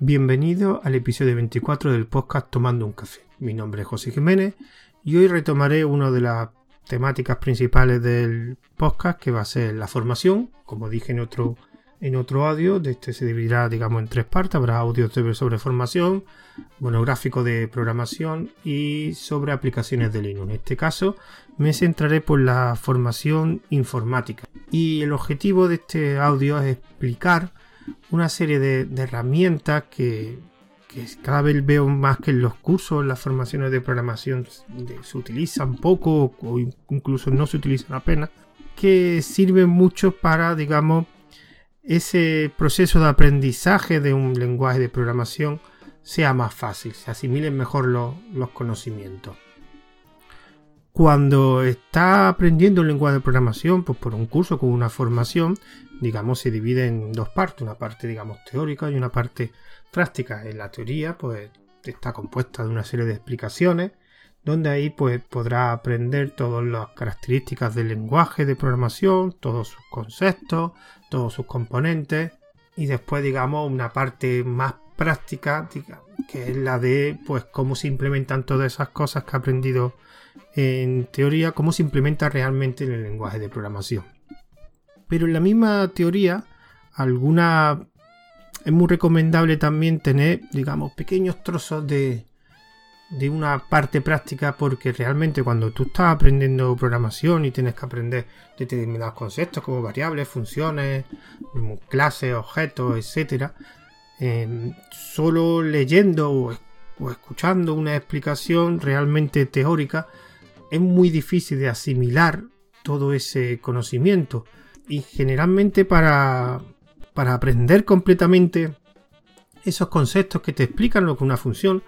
Bienvenido al episodio 24 del podcast Tomando un café. Mi nombre es José Jiménez y hoy retomaré una de las temáticas principales del podcast que va a ser la formación. Como dije en otro, en otro audio, de este se dividirá digamos en tres partes. Habrá audios sobre formación, monográfico de programación y sobre aplicaciones de Linux. En este caso me centraré por la formación informática. Y el objetivo de este audio es explicar una serie de, herramientas que, cada vez veo más que en los cursos, las formaciones de programación se utilizan poco o incluso no se utilizan apenas, que sirven mucho para, digamos, ese proceso de aprendizaje de un lenguaje de programación sea más fácil, se asimilen mejor los conocimientos. Cuando está aprendiendo un lenguaje de programación, pues por un curso con una formación, digamos, se divide en dos partes, una parte, digamos, teórica y una parte práctica. En la teoría, pues está compuesta de una serie de explicaciones, donde ahí pues podrá aprender todas las características del lenguaje de programación, todos sus conceptos, todos sus componentes, y después, digamos, una parte más práctica, que es la de pues cómo se implementan todas esas cosas que ha aprendido en teoría, cómo se implementa realmente en el lenguaje de programación. Pero en la misma teoría, alguna es muy recomendable también tener, digamos, pequeños trozos de, de una parte práctica porque realmente cuando tú estás aprendiendo programación y tienes que aprender determinados conceptos como variables, funciones, clases, objetos, etcétera, em, solo leyendo o escuchando una explicación realmente teórica es muy difícil de asimilar todo ese conocimiento y generalmente para, para aprender completamente esos conceptos que te explican lo que es una función,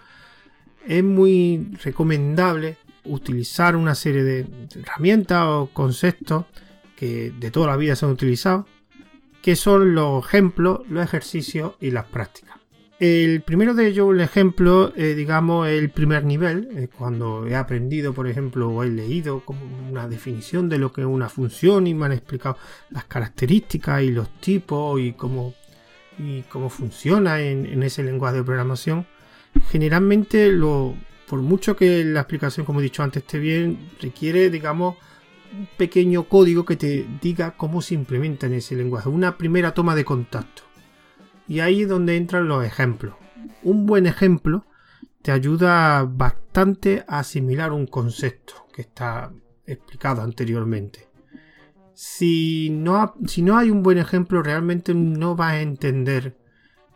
es muy recomendable utilizar una serie de herramientas o conceptos que de toda la vida se han utilizado, que son los ejemplos, los ejercicios y las prácticas. El primero de ellos, el ejemplo, eh, digamos, el primer nivel, eh, cuando he aprendido, por ejemplo, o he leído una definición de lo que es una función y me han explicado las características y los tipos y cómo, y cómo funciona en, ese lenguaje de programación. Generalmente, por mucho que la explicación, como he dicho antes, esté bien, requiere, digamos, un pequeño código que te diga cómo se implementa en ese lenguaje, una primera toma de contacto. Y ahí es donde entran los ejemplos. Un buen ejemplo te ayuda bastante a asimilar un concepto que está explicado anteriormente. Si no, si no hay un buen ejemplo, realmente no vas a entender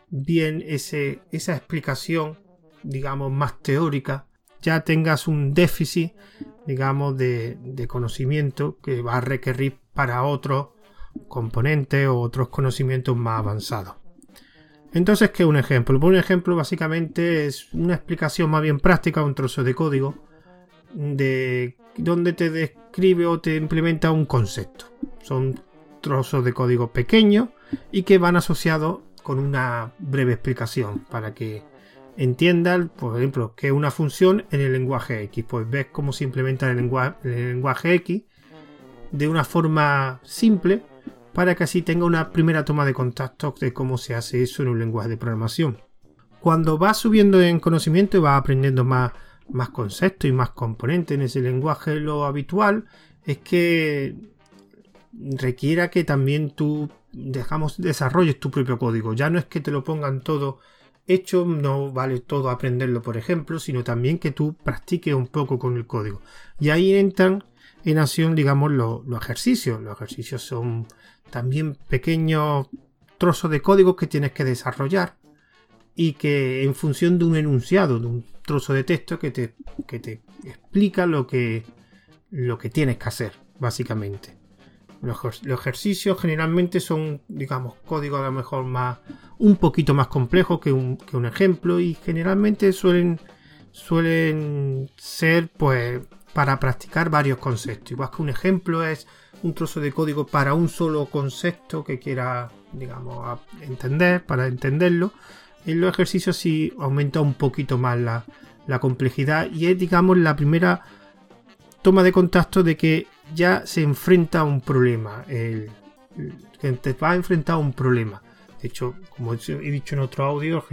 bien esa explicación, digamos, más teórica. Ya tengas un déficit, digamos, de, de conocimiento que va a requerir para otros componentes o otros conocimientos más avanzados. Entonces, ¿qué es un ejemplo? Pues un ejemplo básicamente es una explicación más bien práctica, un trozo de código, de donde te describe o te implementa un concepto. Son trozos de código pequeños y que van asociados con una breve explicación para que entiendan, por ejemplo, que es una función en el lenguaje X. Pues ves cómo se implementa el el lenguaje X de una forma simple para que así tenga una primera toma de contacto de cómo se hace eso en un lenguaje de programación. Cuando vas subiendo en conocimiento y vas aprendiendo más, más conceptos y más componentes en ese lenguaje, lo habitual es que requiera que también tú dejamos, desarrolles tu propio código. Ya no es que te lo pongan todo hecho, no vale todo aprenderlo, por ejemplo, sino también que tú practiques un poco con el código. Y ahí entran en acción, digamos, los ejercicios. Los ejercicios son también pequeños trozos de código que tienes que desarrollar y que en función de un enunciado, de un trozo de texto que te, te explica lo que, lo que tienes que hacer, básicamente. Los, ejercicios generalmente son, digamos, código a lo mejor más, un poquito más complejo que un, que un ejemplo y generalmente suelen, suelen ser, pues, para practicar varios conceptos. Igual que un ejemplo es un trozo de código para un solo concepto que quiera, digamos, entender, para entenderlo. En los ejercicios sí aumenta un poquito más la, complejidad y es, digamos, la primera toma de contacto de que ya se enfrenta a un problema, el, que te va a enfrentar a un problema. De hecho, como he dicho en otro audio,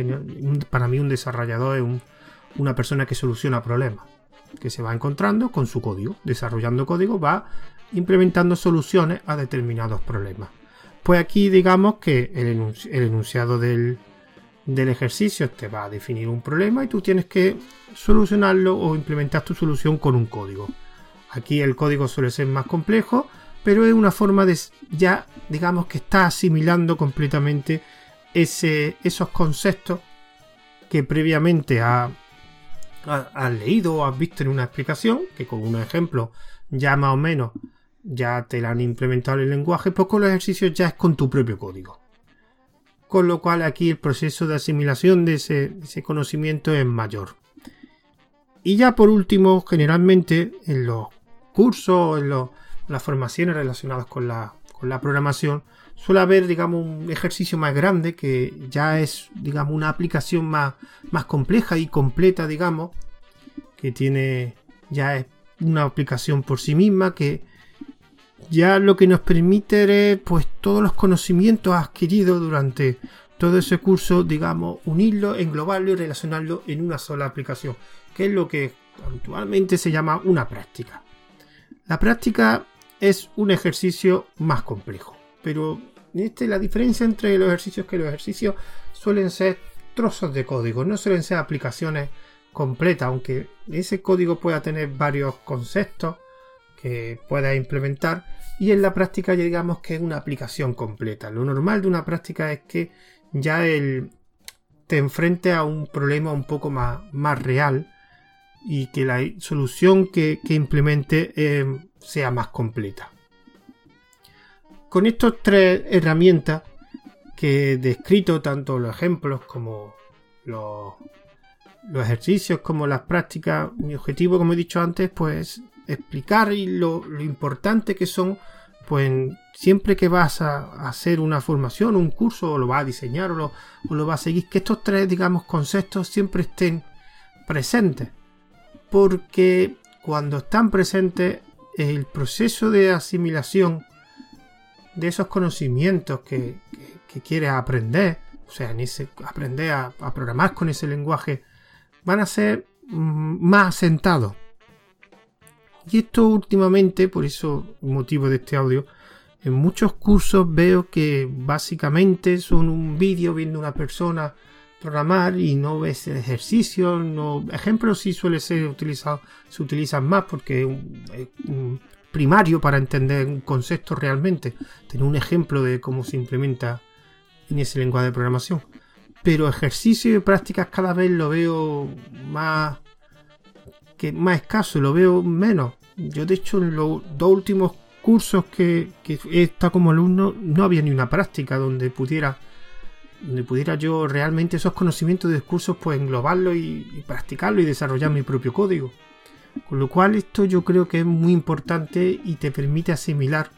para mí un desarrollador es una persona que soluciona problemas, que se va encontrando con su código, desarrollando código, va implementando soluciones a determinados problemas. Pues aquí digamos que el, enunciado del, ejercicio te va a definir un problema y tú tienes que solucionarlo o implementar tu solución con un código. Aquí el código suele ser más complejo, pero es una forma de ya, digamos que está asimilando completamente esos conceptos que previamente has ha, leído o has visto en una explicación, que con un ejemplo ya más o menos ya te la han implementado en el lenguaje, pues con los ejercicios ya es con tu propio código. Con lo cual aquí el proceso de asimilación de ese, conocimiento es mayor. Y ya por último, generalmente en los cursos, en las formaciones relacionadas con la, programación, suele haber, digamos, un ejercicio más grande que ya es, digamos, una aplicación más, más compleja y completa, digamos, que tiene, ya es una aplicación por sí misma, que ya lo que nos permite es, pues, todos los conocimientos adquiridos durante todo ese curso, digamos, unirlo, englobarlo y relacionarlo en una sola aplicación, que es lo que actualmente se llama una práctica. La práctica es un ejercicio más complejo. Pero este, la diferencia entre los ejercicios es que los ejercicios suelen ser trozos de código, no suelen ser aplicaciones completas, aunque ese código pueda tener varios conceptos que implementar y en la práctica ya digamos que es una aplicación completa. Lo normal de una práctica es que ya el, te enfrente a un problema un poco más, más real y que la solución que, implemente eh, sea más completa. Con estas tres herramientas que he descrito, tanto los ejemplos como los, ejercicios, como las prácticas, mi objetivo, como he dicho antes, pues explicar lo, lo importante que son, pues siempre que vas a, hacer una formación, un curso, o lo vas a diseñar o lo, o lo vas a seguir, que estos tres, digamos, conceptos siempre estén presentes porque cuando están presentes el proceso de asimilación de esos conocimientos que, quieres aprender, o sea, aprender a, programar con ese lenguaje, van a ser mm, más asentados. Y esto últimamente, por eso motivo de este audio, en muchos cursos veo que básicamente son un vídeo viendo una persona programar y no ves ejercicio. No, ejemplos sí suele ser utilizado, se utilizan más porque es un, primario para entender un concepto realmente. Tener un ejemplo de cómo se implementa en ese lenguaje de programación. Pero ejercicio y prácticas cada vez lo veo más que más escaso, lo veo menos. Yo de hecho en los dos últimos cursos que, que he estado como alumno no había ni una práctica donde pudiera donde pudiera yo realmente esos conocimientos de discursos pues englobarlo y, practicarlo y desarrollar mi propio código. Con lo cual esto yo creo que es muy importante y te permite asimilar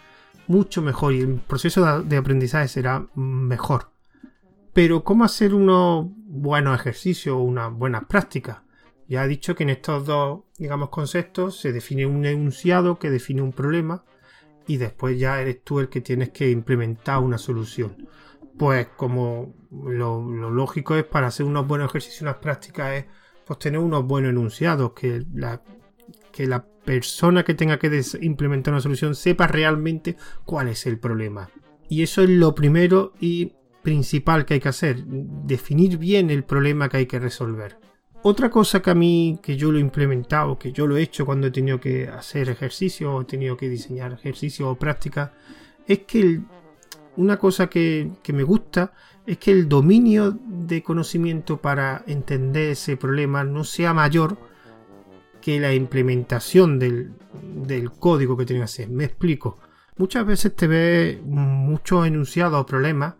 mucho mejor y el proceso de aprendizaje será mejor. Pero ¿cómo hacer unos buenos ejercicios o unas buenas prácticas? Ya he dicho que en estos dos, digamos, conceptos se define un enunciado que define un problema y después ya eres tú el que tienes que implementar una solución pues como lo, lógico es para hacer unos buenos ejercicios, unas prácticas es pues tener unos buenos enunciados, que la, que la persona que tenga que implementar una solución sepa realmente cuál es el problema. Y eso es lo primero y principal que hay que hacer, definir bien el problema que hay que resolver. Otra cosa que a mí, que yo lo he implementado, que yo lo he hecho cuando he tenido que hacer ejercicio o he tenido que diseñar ejercicio o práctica, es que una cosa que, me gusta es que el dominio de conocimiento para entender ese problema no sea mayor que la implementación del, código que tiene que hacer. Me explico. Muchas veces te ves muchos enunciados o problemas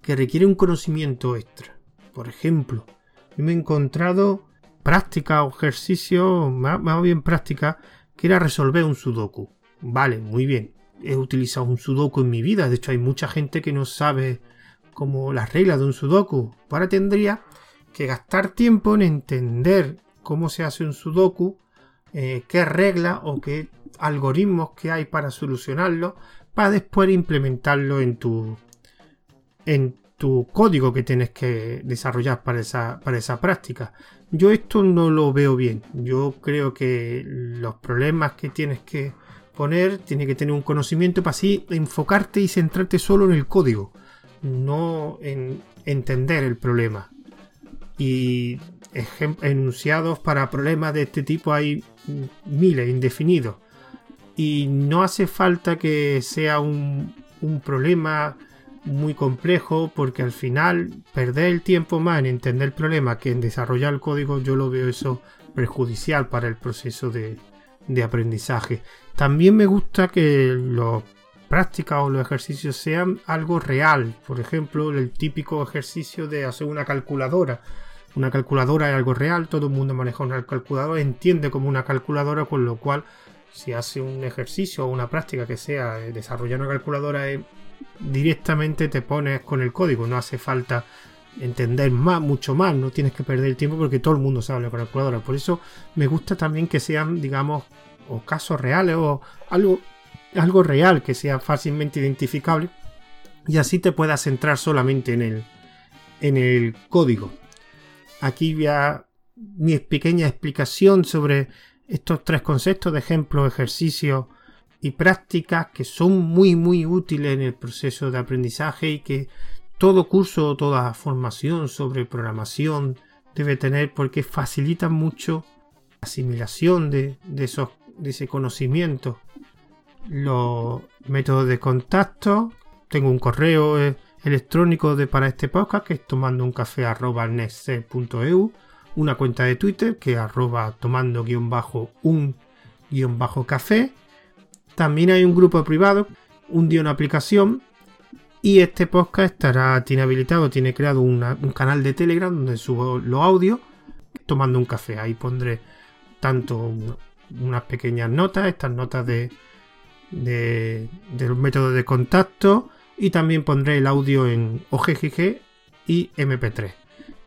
que requieren un conocimiento extra. Por ejemplo, yo me he encontrado práctica o ejercicio, más, bien práctica, que era resolver un sudoku. Vale, muy bien he utilizado un sudoku en mi vida. De hecho, hay mucha gente que no sabe cómo las reglas de un sudoku. Ahora tendría que gastar tiempo en entender cómo se hace un sudoku, eh, qué reglas o qué algoritmos que hay para solucionarlo, para después implementarlo en tu, en tu código que tienes que desarrollar para esa, para esa práctica. Yo esto no lo veo bien. Yo creo que los problemas que tienes que poner, tiene que tener un conocimiento para así enfocarte y centrarte solo en el código, no en entender el problema. Y enunciados para problemas de este tipo hay miles, indefinidos. Y no hace falta que sea un, un problema muy complejo porque al final perder el tiempo más en entender el problema que en desarrollar el código yo lo veo eso perjudicial para el proceso de, de aprendizaje. También me gusta que los prácticas o los ejercicios sean algo real. Por ejemplo, el típico ejercicio de hacer una calculadora. Una calculadora es algo real, todo el mundo maneja una calculadora, entiende como una calculadora, con lo cual si hace un ejercicio o una práctica que sea desarrollar una calculadora, eh, directamente te pones con el código, no hace falta entender más, mucho más, no tienes que perder el tiempo porque todo el mundo sabe la calculadora. Por eso me gusta también que sean, digamos, o casos reales o algo, algo real que sea fácilmente identificable y así te puedas centrar solamente en el, en el código. Aquí voy a mi pequeña explicación sobre estos tres conceptos de ejemplo, ejercicio y prácticas que son muy muy útiles en el proceso de aprendizaje y que todo curso o toda formación sobre programación debe tener porque facilita mucho la asimilación de, esos, de ese conocimiento. Los métodos de contacto. Tengo un correo eh, electrónico de, para este podcast que es tomando un café una cuenta de Twitter que arroba tomando guion bajo un guion bajo café. También hay un grupo privado, un día aplicación y este podcast estará, tiene habilitado, tiene creado un canal de Telegram donde subo los audios tomando un café. Ahí pondré tanto unas pequeñas notas, estas notas de, de, los métodos de contacto y también pondré el audio en OGGG y MP3.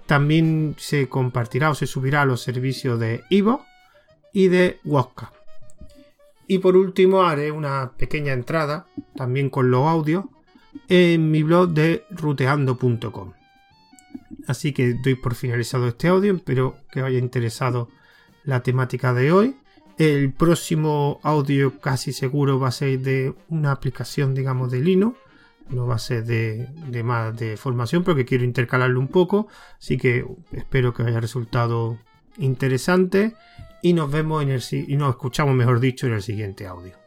También se compartirá o se subirá a los servicios de Ivo y de Wosca. Y por último haré una pequeña entrada, también con los audios, en mi blog de ruteando.com. Así que doy por finalizado este audio, espero que os haya interesado la temática de hoy. El próximo audio casi seguro va a ser de una aplicación, digamos, de Linux. No va a ser de, más de formación, porque quiero intercalarlo un poco. Así que espero que haya resultado interesante. Y nos vemos en el y nos escuchamos, mejor dicho, en el siguiente audio.